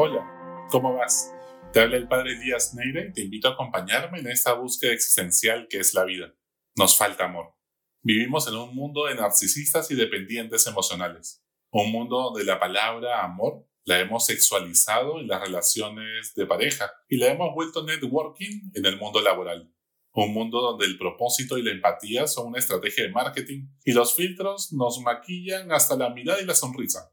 Hola, ¿cómo vas? Te habla el padre Díaz Neira y te invito a acompañarme en esta búsqueda existencial que es la vida. Nos falta amor. Vivimos en un mundo de narcisistas y dependientes emocionales. Un mundo donde la palabra amor la hemos sexualizado en las relaciones de pareja y la hemos vuelto networking en el mundo laboral. Un mundo donde el propósito y la empatía son una estrategia de marketing y los filtros nos maquillan hasta la mirada y la sonrisa.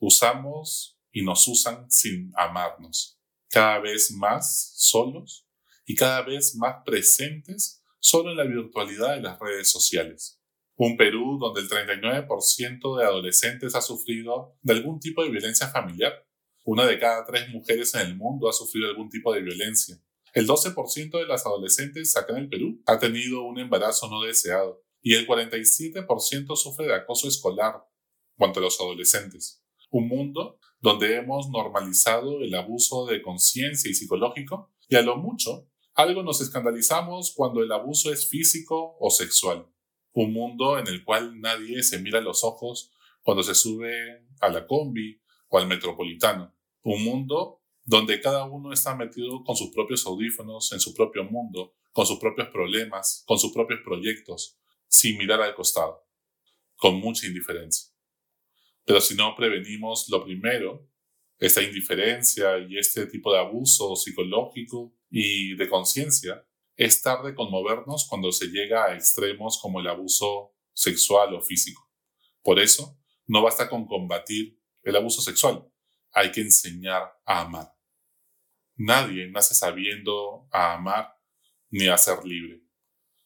Usamos y nos usan sin amarnos. Cada vez más solos y cada vez más presentes solo en la virtualidad de las redes sociales. Un Perú donde el 39% de adolescentes ha sufrido de algún tipo de violencia familiar. Una de cada tres mujeres en el mundo ha sufrido algún tipo de violencia. El 12% de las adolescentes acá en el Perú ha tenido un embarazo no deseado y el 47% sufre de acoso escolar cuanto a los adolescentes. Un mundo donde hemos normalizado el abuso de conciencia y psicológico y a lo mucho algo nos escandalizamos cuando el abuso es físico o sexual un mundo en el cual nadie se mira a los ojos cuando se sube a la combi o al metropolitano. Un mundo donde cada uno está metido con sus propios audífonos, en su propio mundo, con sus propios problemas, con sus propios proyectos, sin mirar al costado, con mucha indiferencia. Pero si no prevenimos lo primero, esta indiferencia y este tipo de abuso psicológico y de conciencia, es tarde conmovernos cuando se llega a extremos como el abuso sexual o físico. Por eso, no basta con combatir el abuso sexual, hay que enseñar a amar. Nadie nace sabiendo a amar ni a ser libre.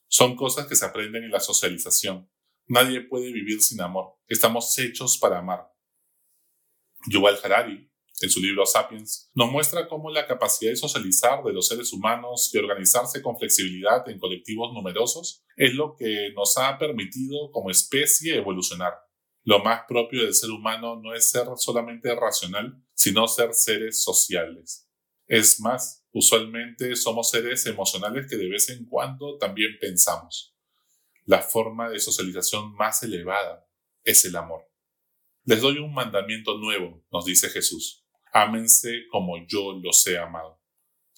Son cosas que se aprenden en la socialización. Nadie puede vivir sin amor. Estamos hechos para amar. Yuval Harari, en su libro Sapiens, nos muestra cómo la capacidad de socializar de los seres humanos y organizarse con flexibilidad en colectivos numerosos es lo que nos ha permitido como especie evolucionar. Lo más propio del ser humano no es ser solamente racional, sino ser seres sociales. Es más, usualmente somos seres emocionales que de vez en cuando también pensamos. La forma de socialización más elevada es el amor. Les doy un mandamiento nuevo, nos dice Jesús. Ámense como yo los he amado.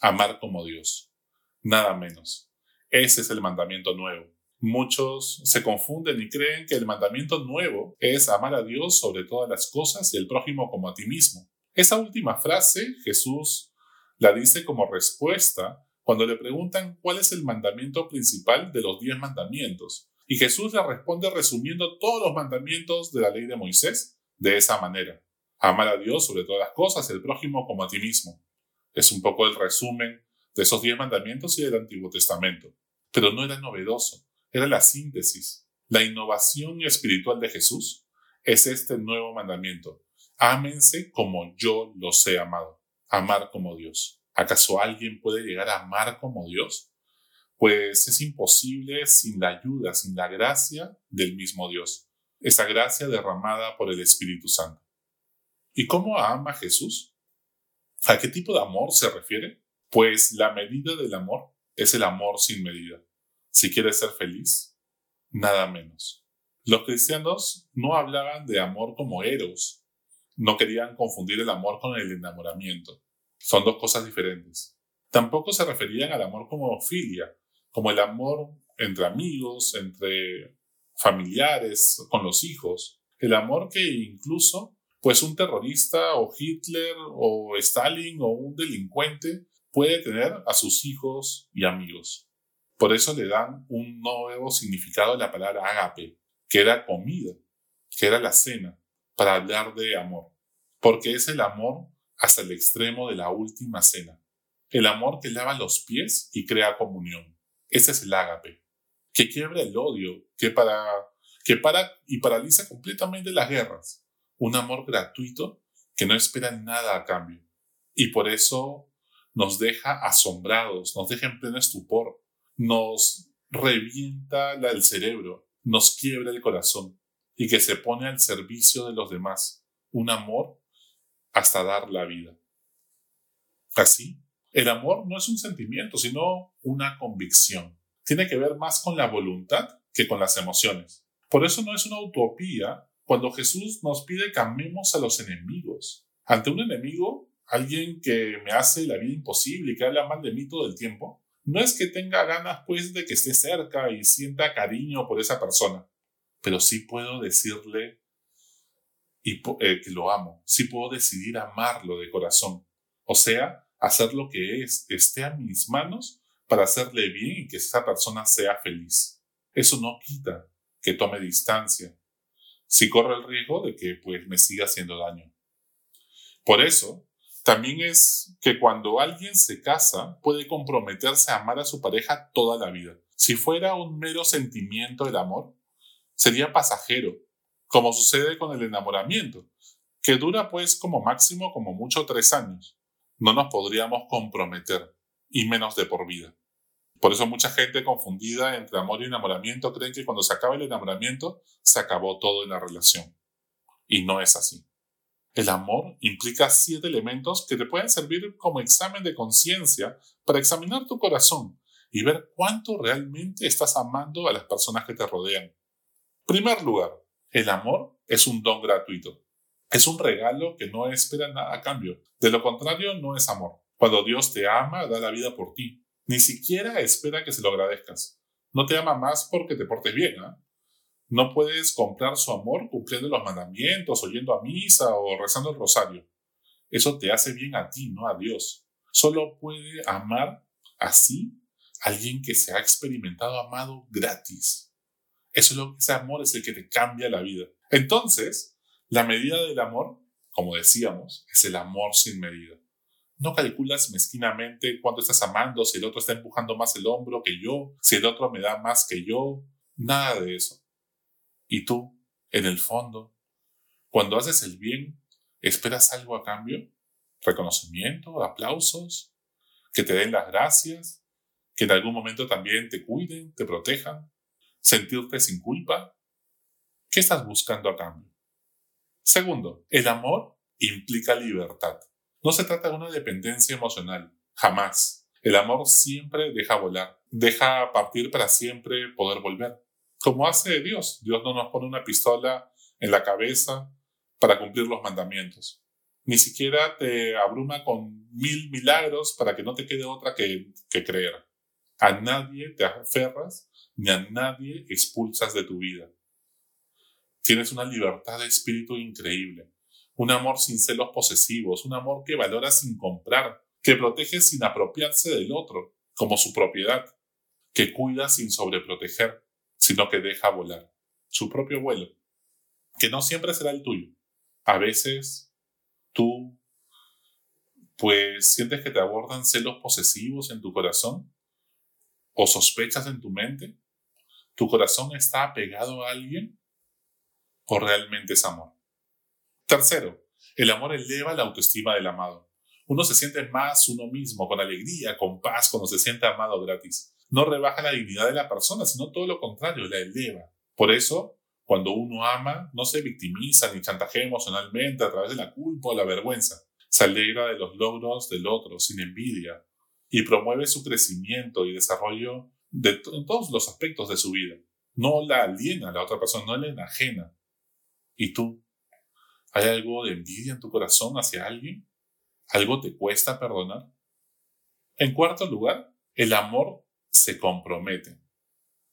Amar como Dios. Nada menos. Ese es el mandamiento nuevo. Muchos se confunden y creen que el mandamiento nuevo es amar a Dios sobre todas las cosas y el prójimo como a ti mismo. Esa última frase Jesús la dice como respuesta cuando le preguntan cuál es el mandamiento principal de los diez mandamientos. Y Jesús le responde resumiendo todos los mandamientos de la ley de Moisés de esa manera. Amar a Dios sobre todas las cosas, el prójimo como a ti mismo. Es un poco el resumen de esos diez mandamientos y del Antiguo Testamento. Pero no era novedoso, era la síntesis. La innovación espiritual de Jesús es este nuevo mandamiento. Ámense como yo los he amado. Amar como Dios. ¿Acaso alguien puede llegar a amar como Dios? Pues es imposible sin la ayuda, sin la gracia del mismo Dios. Esa gracia derramada por el Espíritu Santo. ¿Y cómo ama Jesús? ¿A qué tipo de amor se refiere? Pues la medida del amor es el amor sin medida. Si quieres ser feliz, nada menos. Los cristianos no hablaban de amor como eros, no querían confundir el amor con el enamoramiento. Son dos cosas diferentes. Tampoco se referían al amor como filia, como el amor entre amigos, entre familiares, con los hijos. El amor que incluso pues un terrorista o Hitler o Stalin o un delincuente puede tener a sus hijos y amigos. Por eso le dan un nuevo significado a la palabra agape, que era comida, que era la cena, para hablar de amor. Porque es el amor hasta el extremo de la última cena. El amor que lava los pies y crea comunión. Ese es el ágape, que quiebra el odio, que para, que para y paraliza completamente las guerras, un amor gratuito que no espera nada a cambio. Y por eso nos deja asombrados, nos deja en pleno estupor, nos revienta el cerebro, nos quiebra el corazón y que se pone al servicio de los demás. Un amor hasta dar la vida. Así, el amor no es un sentimiento, sino una convicción. Tiene que ver más con la voluntad que con las emociones. Por eso no es una utopía cuando Jesús nos pide que amemos a los enemigos. Ante un enemigo alguien que me hace la vida imposible y que habla mal de mí todo el tiempo, no es que tenga ganas pues de que esté cerca y sienta cariño por esa persona, pero sí puedo decirle y, eh, que lo amo, sí puedo decidir amarlo de corazón, o sea, hacer lo que es, esté a mis manos para hacerle bien y que esa persona sea feliz. Eso no quita que tome distancia, si corre el riesgo de que pues me siga haciendo daño. Por eso, también es que cuando alguien se casa puede comprometerse a amar a su pareja toda la vida. Si fuera un mero sentimiento del amor, sería pasajero, como sucede con el enamoramiento, que dura pues como máximo como mucho tres años. No nos podríamos comprometer, y menos de por vida. Por eso mucha gente confundida entre amor y enamoramiento creen que cuando se acaba el enamoramiento se acabó todo en la relación. Y no es así. El amor implica siete elementos que te pueden servir como examen de conciencia para examinar tu corazón y ver cuánto realmente estás amando a las personas que te rodean. Primer lugar, el amor es un don gratuito. Es un regalo que no espera nada a cambio. De lo contrario, no es amor. Cuando Dios te ama, da la vida por ti. Ni siquiera espera que se lo agradezcas. No te ama más porque te portes bien. ¿ah? No puedes comprar su amor cumpliendo los mandamientos, oyendo a misa o rezando el rosario. Eso te hace bien a ti, no a Dios. Solo puede amar así alguien que se ha experimentado amado gratis. Eso es lo que ese amor es el que te cambia la vida. Entonces, la medida del amor, como decíamos, es el amor sin medida. No calculas mezquinamente cuánto estás amando, si el otro está empujando más el hombro que yo, si el otro me da más que yo, nada de eso. Y tú, en el fondo, cuando haces el bien, ¿esperas algo a cambio? ¿Reconocimiento? ¿Aplausos? ¿Que te den las gracias? ¿Que en algún momento también te cuiden, te protejan? ¿Sentirte sin culpa? ¿Qué estás buscando a cambio? Segundo, el amor implica libertad. No se trata de una dependencia emocional, jamás. El amor siempre deja volar, deja partir para siempre poder volver. Como hace Dios. Dios no nos pone una pistola en la cabeza para cumplir los mandamientos. Ni siquiera te abruma con mil milagros para que no te quede otra que, que creer. A nadie te aferras ni a nadie expulsas de tu vida. Tienes una libertad de espíritu increíble un amor sin celos posesivos, un amor que valora sin comprar, que protege sin apropiarse del otro, como su propiedad, que cuida sin sobreproteger, sino que deja volar, su propio vuelo, que no siempre será el tuyo. A veces tú, pues, sientes que te abordan celos posesivos en tu corazón o sospechas en tu mente. ¿Tu corazón está apegado a alguien o realmente es amor? Tercero, el amor eleva la autoestima del amado. Uno se siente más uno mismo, con alegría, con paz, cuando se siente amado gratis. No rebaja la dignidad de la persona, sino todo lo contrario, la eleva. Por eso, cuando uno ama, no se victimiza ni chantajea emocionalmente a través de la culpa o la vergüenza. Se alegra de los logros del otro, sin envidia, y promueve su crecimiento y desarrollo de en todos los aspectos de su vida. No la aliena a la otra persona, no la enajena. ¿Y tú? ¿Hay algo de envidia en tu corazón hacia alguien? ¿Algo te cuesta perdonar? En cuarto lugar, el amor se compromete.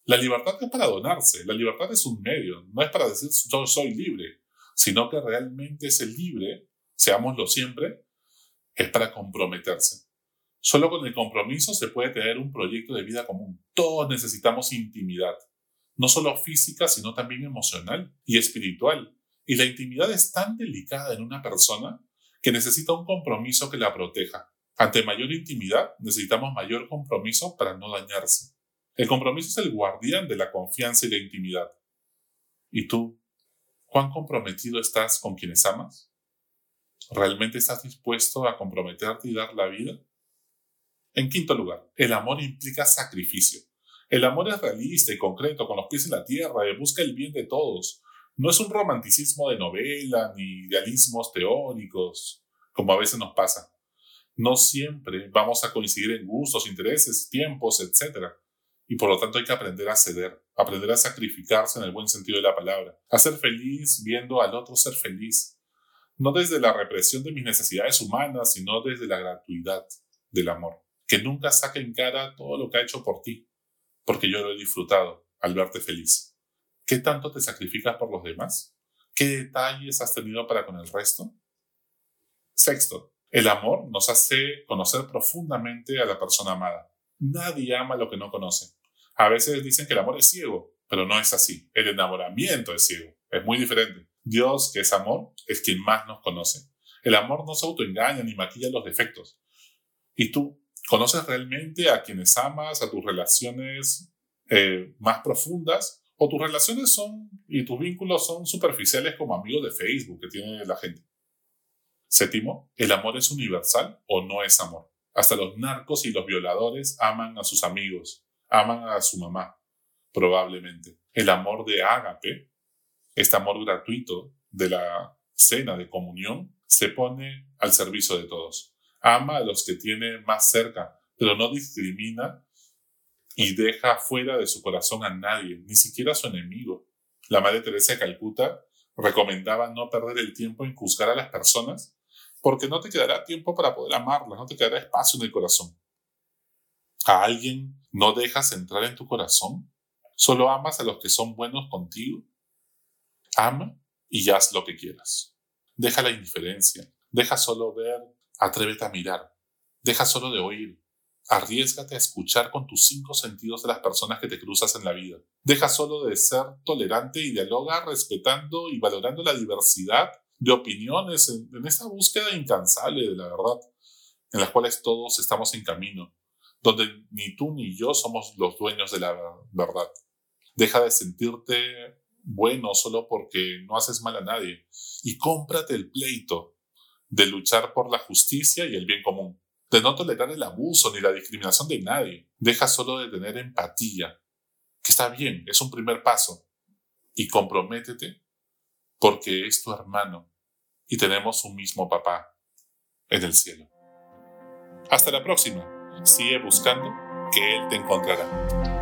La libertad es para donarse, la libertad es un medio, no es para decir yo soy libre, sino que realmente ese libre, seámoslo siempre, es para comprometerse. Solo con el compromiso se puede tener un proyecto de vida común. Todos necesitamos intimidad, no solo física, sino también emocional y espiritual. Y la intimidad es tan delicada en una persona que necesita un compromiso que la proteja. Ante mayor intimidad necesitamos mayor compromiso para no dañarse. El compromiso es el guardián de la confianza y la intimidad. ¿Y tú? ¿Cuán comprometido estás con quienes amas? ¿Realmente estás dispuesto a comprometerte y dar la vida? En quinto lugar, el amor implica sacrificio. El amor es realista y concreto, con los pies en la tierra, y busca el bien de todos, no es un romanticismo de novela ni idealismos teóricos, como a veces nos pasa. No siempre vamos a coincidir en gustos, intereses, tiempos, etc. Y por lo tanto hay que aprender a ceder, aprender a sacrificarse en el buen sentido de la palabra, a ser feliz viendo al otro ser feliz, no desde la represión de mis necesidades humanas, sino desde la gratuidad del amor, que nunca saque en cara todo lo que ha hecho por ti, porque yo lo he disfrutado al verte feliz. ¿Qué tanto te sacrificas por los demás? ¿Qué detalles has tenido para con el resto? Sexto, el amor nos hace conocer profundamente a la persona amada. Nadie ama lo que no conoce. A veces dicen que el amor es ciego, pero no es así. El enamoramiento es ciego. Es muy diferente. Dios, que es amor, es quien más nos conoce. El amor no se autoengaña ni maquilla los defectos. ¿Y tú conoces realmente a quienes amas, a tus relaciones eh, más profundas? ¿O tus relaciones son y tus vínculos son superficiales como amigos de Facebook que tiene la gente? Séptimo, ¿el amor es universal o no es amor? Hasta los narcos y los violadores aman a sus amigos, aman a su mamá, probablemente. El amor de ágape, este amor gratuito de la cena de comunión, se pone al servicio de todos. Ama a los que tiene más cerca, pero no discrimina y deja fuera de su corazón a nadie, ni siquiera a su enemigo. La Madre Teresa de Calcuta recomendaba no perder el tiempo en juzgar a las personas porque no te quedará tiempo para poder amarlas, no te quedará espacio en el corazón. ¿A alguien no dejas entrar en tu corazón? ¿Solo amas a los que son buenos contigo? Ama y haz lo que quieras. Deja la indiferencia, deja solo ver, atrévete a mirar, deja solo de oír, arriesgate a escuchar con tus cinco sentidos de las personas que te cruzas en la vida. Deja solo de ser tolerante y dialoga respetando y valorando la diversidad de opiniones en, esa búsqueda incansable de la verdad, en las cuales todos estamos en camino, donde ni tú ni yo somos los dueños de la verdad. Deja de sentirte bueno solo porque no haces mal a nadie y cómprate el pleito de luchar por la justicia y el bien común, de no tolerar el abuso ni la discriminación de nadie. Deja solo de tener empatía, que está bien, es un primer paso, y comprométete porque es tu hermano y tenemos un mismo papá en el cielo. Hasta la próxima. Sigue buscando que Él te encontrará.